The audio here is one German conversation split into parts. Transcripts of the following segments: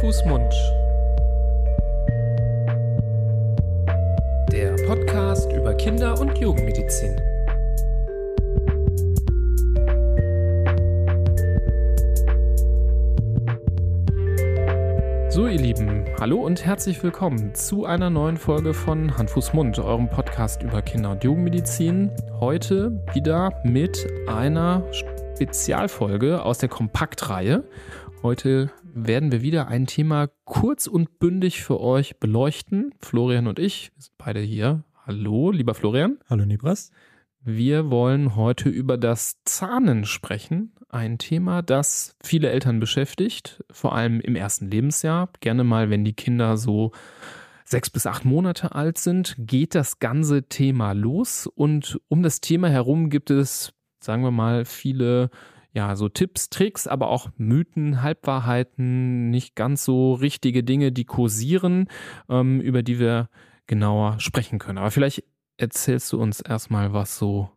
Fuß, Mund. Der Podcast über Kinder- und Jugendmedizin. So, ihr Lieben, hallo und herzlich willkommen zu einer neuen Folge von Hand, Fuß, Mund, eurem Podcast über Kinder- und Jugendmedizin. Heute wieder mit einer Spezialfolge aus der Kompaktreihe. Heute werden wir wieder ein Thema kurz und bündig für euch beleuchten. Florian und ich sind beide hier. Hallo, lieber Florian. Hallo, Nibras. Wir wollen heute über das Zahnen sprechen. Ein Thema, das viele Eltern beschäftigt, vor allem im ersten Lebensjahr. Gerne mal, wenn die Kinder so sechs bis acht Monate alt sind, geht das ganze Thema los. Und um das Thema herum gibt es, sagen wir mal, viele ja, so Tipps, Tricks, aber auch Mythen, Halbwahrheiten, nicht ganz so richtige Dinge, die kursieren, ähm, über die wir genauer sprechen können. Aber vielleicht erzählst du uns erstmal, was so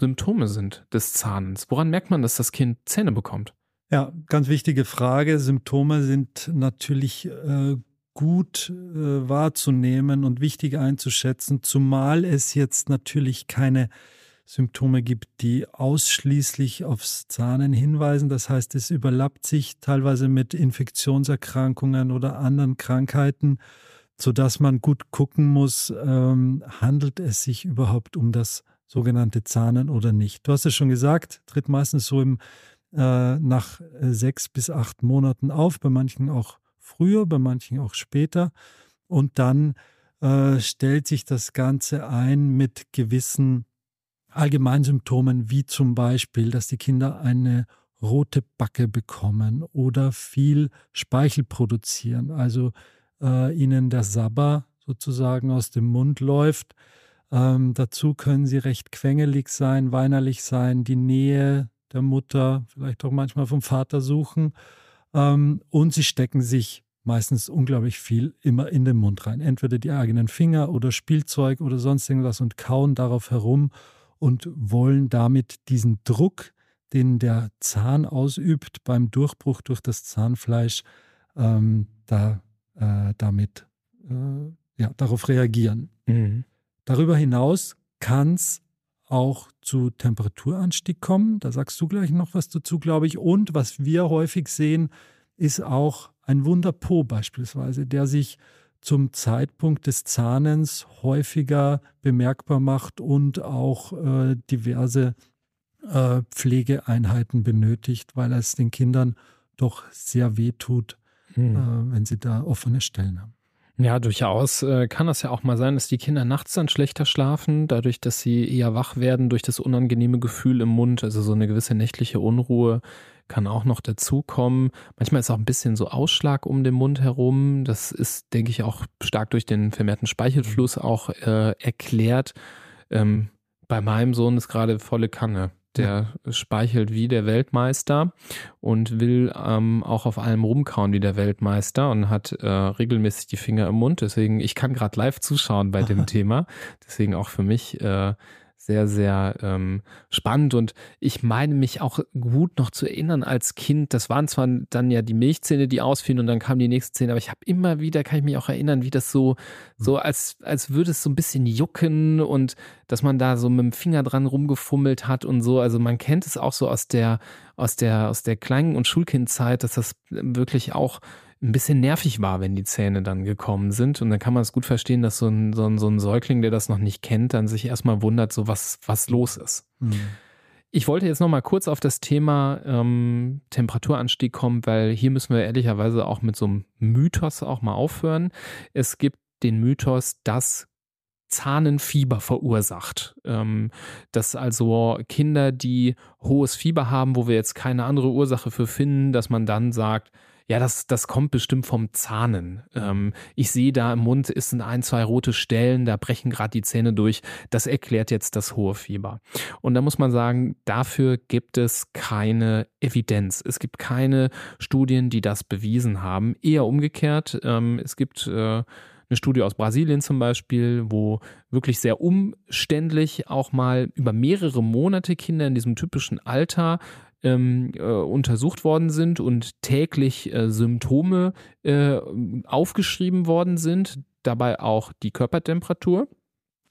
Symptome sind des Zahnens. Woran merkt man, dass das Kind Zähne bekommt? Ja, ganz wichtige Frage. Symptome sind natürlich äh, gut äh, wahrzunehmen und wichtig einzuschätzen, zumal es jetzt natürlich keine Symptome gibt, die ausschließlich aufs Zahnen hinweisen. Das heißt, es überlappt sich teilweise mit Infektionserkrankungen oder anderen Krankheiten, sodass man gut gucken muss, ähm, handelt es sich überhaupt um das sogenannte Zahnen oder nicht. Du hast es schon gesagt, tritt meistens so im, äh, nach äh, sechs bis acht Monaten auf, bei manchen auch früher, bei manchen auch später. Und dann äh, stellt sich das Ganze ein mit gewissen Allgemeinsymptomen wie zum Beispiel, dass die Kinder eine rote Backe bekommen oder viel Speichel produzieren, also äh, ihnen der Sabber sozusagen aus dem Mund läuft. Ähm, dazu können sie recht quengelig sein, weinerlich sein, die Nähe der Mutter, vielleicht auch manchmal vom Vater suchen. Ähm, und sie stecken sich meistens unglaublich viel immer in den Mund rein. Entweder die eigenen Finger oder Spielzeug oder sonst irgendwas und kauen darauf herum und wollen damit diesen Druck, den der Zahn ausübt beim Durchbruch durch das Zahnfleisch, ähm, da, äh, damit äh, ja, darauf reagieren. Mhm. Darüber hinaus kann es auch zu Temperaturanstieg kommen. Da sagst du gleich noch was dazu, glaube ich. Und was wir häufig sehen, ist auch ein Wunderpo beispielsweise, der sich zum Zeitpunkt des Zahnens häufiger bemerkbar macht und auch äh, diverse äh, Pflegeeinheiten benötigt, weil es den Kindern doch sehr weh tut, hm. äh, wenn sie da offene Stellen haben. Ja, durchaus äh, kann das ja auch mal sein, dass die Kinder nachts dann schlechter schlafen, dadurch, dass sie eher wach werden durch das unangenehme Gefühl im Mund, also so eine gewisse nächtliche Unruhe kann auch noch dazukommen. Manchmal ist auch ein bisschen so Ausschlag um den Mund herum. Das ist, denke ich, auch stark durch den vermehrten Speichelfluss auch äh, erklärt. Ähm, bei meinem Sohn ist gerade volle Kanne. Der ja. speichelt wie der Weltmeister und will ähm, auch auf allem rumkauen wie der Weltmeister und hat äh, regelmäßig die Finger im Mund. Deswegen, ich kann gerade live zuschauen bei dem Thema. Deswegen auch für mich äh, sehr, sehr ähm, spannend. Und ich meine mich auch gut noch zu erinnern als Kind, das waren zwar dann ja die Milchzähne, die ausfielen und dann kam die nächste Zähne, aber ich habe immer wieder, kann ich mich auch erinnern, wie das so, so als, als würde es so ein bisschen jucken und dass man da so mit dem Finger dran rumgefummelt hat und so. Also man kennt es auch so aus der, aus der, aus der Kleinen- und Schulkindzeit, dass das wirklich auch ein bisschen nervig war, wenn die Zähne dann gekommen sind. Und dann kann man es gut verstehen, dass so ein, so ein, so ein Säugling, der das noch nicht kennt, dann sich erstmal wundert, so was, was los ist. Mhm. Ich wollte jetzt noch mal kurz auf das Thema ähm, Temperaturanstieg kommen, weil hier müssen wir ehrlicherweise auch mit so einem Mythos auch mal aufhören. Es gibt den Mythos, dass Zahnenfieber verursacht. Ähm, dass also Kinder, die hohes Fieber haben, wo wir jetzt keine andere Ursache für finden, dass man dann sagt, ja, das, das kommt bestimmt vom Zahnen. Ähm, ich sehe da im Mund ist ein, zwei rote Stellen, da brechen gerade die Zähne durch. Das erklärt jetzt das hohe Fieber. Und da muss man sagen, dafür gibt es keine Evidenz. Es gibt keine Studien, die das bewiesen haben. Eher umgekehrt. Ähm, es gibt äh, eine Studie aus Brasilien zum Beispiel, wo wirklich sehr umständlich auch mal über mehrere Monate Kinder in diesem typischen Alter ähm, äh, untersucht worden sind und täglich äh, Symptome äh, aufgeschrieben worden sind, dabei auch die Körpertemperatur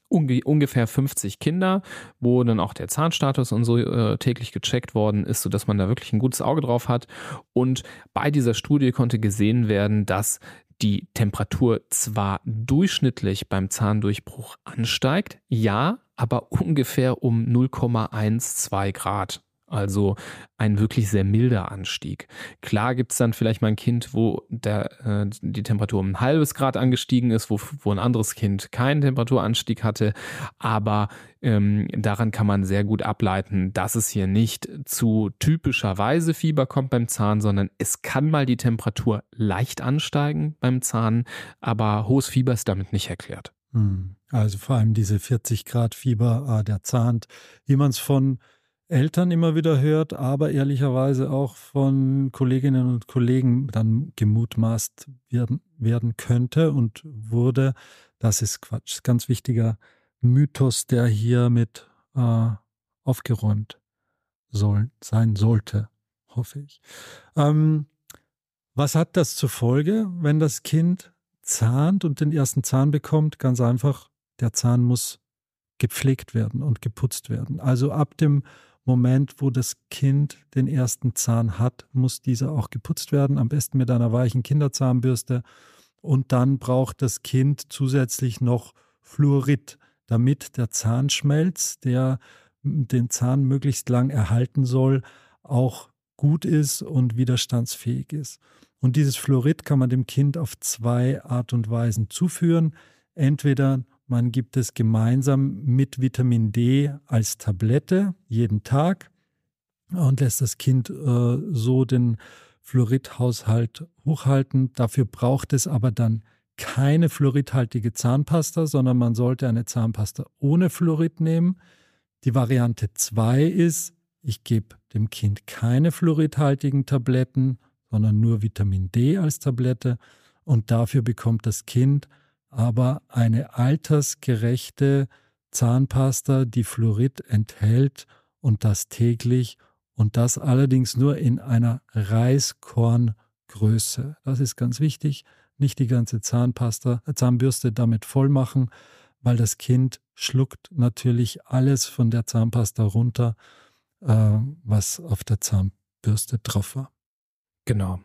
unge ungefähr 50 Kinder, wo dann auch der Zahnstatus und so äh, täglich gecheckt worden ist, sodass man da wirklich ein gutes Auge drauf hat. Und bei dieser Studie konnte gesehen werden, dass die Temperatur zwar durchschnittlich beim Zahndurchbruch ansteigt, ja, aber ungefähr um 0,12 Grad. Also ein wirklich sehr milder Anstieg. Klar gibt es dann vielleicht mal ein Kind, wo der, äh, die Temperatur um ein halbes Grad angestiegen ist, wo, wo ein anderes Kind keinen Temperaturanstieg hatte. Aber ähm, daran kann man sehr gut ableiten, dass es hier nicht zu typischerweise Fieber kommt beim Zahn, sondern es kann mal die Temperatur leicht ansteigen beim Zahn, aber hohes Fieber ist damit nicht erklärt. Hm. Also vor allem diese 40 Grad Fieber, ah, der Zahn, wie man es von Eltern immer wieder hört, aber ehrlicherweise auch von Kolleginnen und Kollegen dann gemutmaßt werden, werden könnte und wurde. Das ist Quatsch. Ganz wichtiger Mythos, der hier mit äh, aufgeräumt soll, sein sollte, hoffe ich. Ähm, was hat das zur Folge, wenn das Kind zahnt und den ersten Zahn bekommt? Ganz einfach, der Zahn muss gepflegt werden und geputzt werden. Also ab dem Moment, wo das Kind den ersten Zahn hat, muss dieser auch geputzt werden, am besten mit einer weichen Kinderzahnbürste. Und dann braucht das Kind zusätzlich noch Fluorid, damit der Zahnschmelz, der den Zahn möglichst lang erhalten soll, auch gut ist und widerstandsfähig ist. Und dieses Fluorid kann man dem Kind auf zwei Art und Weisen zuführen. Entweder man gibt es gemeinsam mit Vitamin D als Tablette jeden Tag und lässt das Kind äh, so den Fluoridhaushalt hochhalten. Dafür braucht es aber dann keine fluoridhaltige Zahnpasta, sondern man sollte eine Zahnpasta ohne Fluorid nehmen. Die Variante 2 ist, ich gebe dem Kind keine fluoridhaltigen Tabletten, sondern nur Vitamin D als Tablette und dafür bekommt das Kind aber eine altersgerechte Zahnpasta, die Fluorid enthält und das täglich und das allerdings nur in einer Reiskorngröße. Das ist ganz wichtig. Nicht die ganze Zahnpasta, Zahnbürste damit voll machen, weil das Kind schluckt natürlich alles von der Zahnpasta runter, äh, was auf der Zahnbürste drauf war. Genau.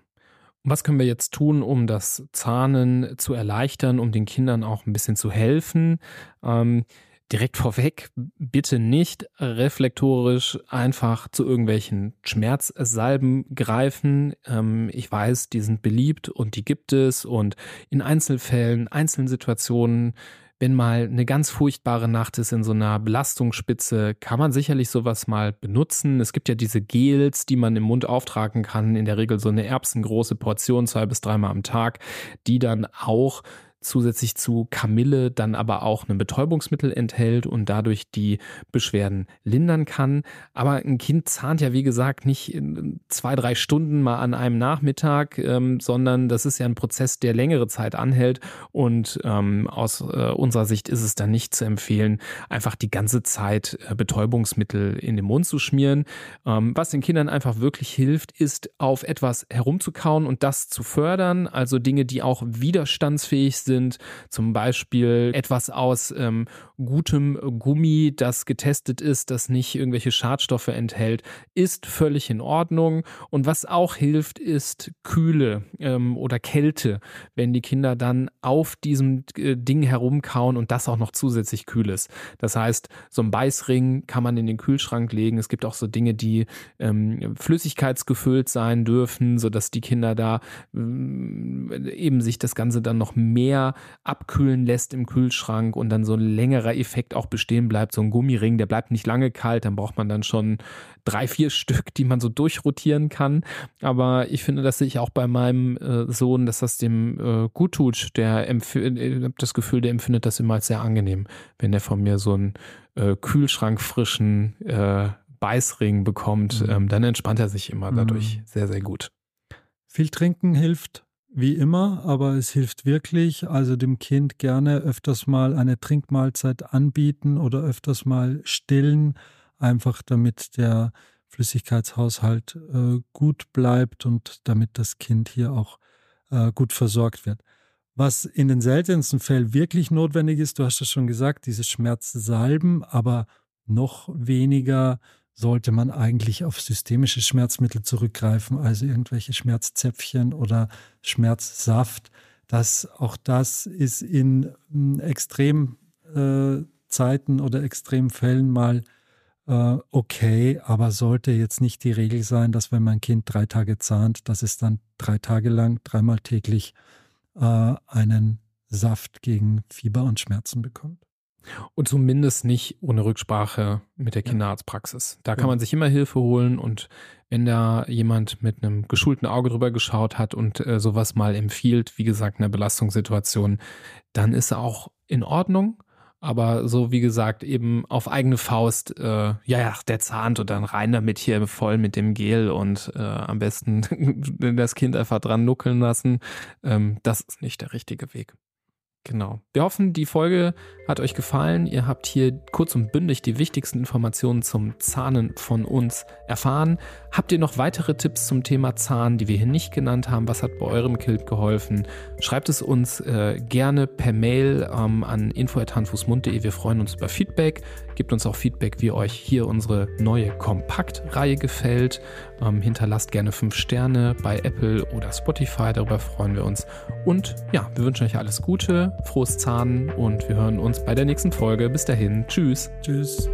Was können wir jetzt tun, um das Zahnen zu erleichtern, um den Kindern auch ein bisschen zu helfen? Ähm, direkt vorweg, bitte nicht reflektorisch einfach zu irgendwelchen Schmerzsalben greifen. Ähm, ich weiß, die sind beliebt und die gibt es und in Einzelfällen, einzelnen Situationen wenn mal eine ganz furchtbare Nacht ist in so einer Belastungsspitze, kann man sicherlich sowas mal benutzen. Es gibt ja diese Gels, die man im Mund auftragen kann, in der Regel so eine erbsengroße Portion, zwei bis dreimal am Tag, die dann auch zusätzlich zu Kamille dann aber auch ein Betäubungsmittel enthält und dadurch die Beschwerden lindern kann. Aber ein Kind zahnt ja, wie gesagt, nicht zwei, drei Stunden mal an einem Nachmittag, ähm, sondern das ist ja ein Prozess, der längere Zeit anhält. Und ähm, aus äh, unserer Sicht ist es dann nicht zu empfehlen, einfach die ganze Zeit äh, Betäubungsmittel in den Mund zu schmieren. Ähm, was den Kindern einfach wirklich hilft, ist auf etwas herumzukauen und das zu fördern. Also Dinge, die auch widerstandsfähig sind sind, zum Beispiel etwas aus ähm, gutem Gummi, das getestet ist, das nicht irgendwelche Schadstoffe enthält, ist völlig in Ordnung. Und was auch hilft, ist Kühle ähm, oder Kälte, wenn die Kinder dann auf diesem äh, Ding herumkauen und das auch noch zusätzlich kühl ist. Das heißt, so ein Beißring kann man in den Kühlschrank legen. Es gibt auch so Dinge, die ähm, flüssigkeitsgefüllt sein dürfen, sodass die Kinder da ähm, eben sich das Ganze dann noch mehr abkühlen lässt im Kühlschrank und dann so ein längerer Effekt auch bestehen bleibt. So ein Gummiring, der bleibt nicht lange kalt, dann braucht man dann schon drei, vier Stück, die man so durchrotieren kann. Aber ich finde, dass ich auch bei meinem äh, Sohn, dass das dem äh, gut tut. Der äh, das Gefühl, der empfindet das immer als sehr angenehm, wenn er von mir so einen äh, kühlschrankfrischen äh, Beißring bekommt. Mhm. Ähm, dann entspannt er sich immer dadurch mhm. sehr, sehr gut. Viel trinken hilft wie immer, aber es hilft wirklich. Also dem Kind gerne öfters mal eine Trinkmahlzeit anbieten oder öfters mal stillen, einfach damit der Flüssigkeitshaushalt äh, gut bleibt und damit das Kind hier auch äh, gut versorgt wird. Was in den seltensten Fällen wirklich notwendig ist, du hast es schon gesagt, diese Schmerzsalben, aber noch weniger sollte man eigentlich auf systemische Schmerzmittel zurückgreifen, also irgendwelche Schmerzzäpfchen oder Schmerzsaft. Das, auch das ist in hm, Extremzeiten äh, oder Extremfällen mal äh, okay, aber sollte jetzt nicht die Regel sein, dass wenn mein Kind drei Tage zahnt, dass es dann drei Tage lang, dreimal täglich äh, einen Saft gegen Fieber und Schmerzen bekommt. Und zumindest nicht ohne Rücksprache mit der Kinderarztpraxis. Da kann man sich immer Hilfe holen und wenn da jemand mit einem geschulten Auge drüber geschaut hat und äh, sowas mal empfiehlt, wie gesagt, in einer Belastungssituation, dann ist auch in Ordnung. Aber so wie gesagt, eben auf eigene Faust, äh, ja, ja, der zahnt und dann rein damit hier voll mit dem Gel und äh, am besten das Kind einfach dran nuckeln lassen. Ähm, das ist nicht der richtige Weg. Genau. Wir hoffen, die Folge hat euch gefallen. Ihr habt hier kurz und bündig die wichtigsten Informationen zum Zahnen von uns erfahren. Habt ihr noch weitere Tipps zum Thema Zahn, die wir hier nicht genannt haben? Was hat bei eurem Kind geholfen? Schreibt es uns äh, gerne per Mail ähm, an info.handfußmund.de. Wir freuen uns über Feedback. Gebt uns auch Feedback, wie euch hier unsere neue Kompaktreihe gefällt. Ähm, hinterlasst gerne fünf Sterne bei Apple oder Spotify. Darüber freuen wir uns. Und ja, wir wünschen euch alles Gute, frohes Zahnen und wir hören uns bei der nächsten Folge. Bis dahin. Tschüss. Tschüss.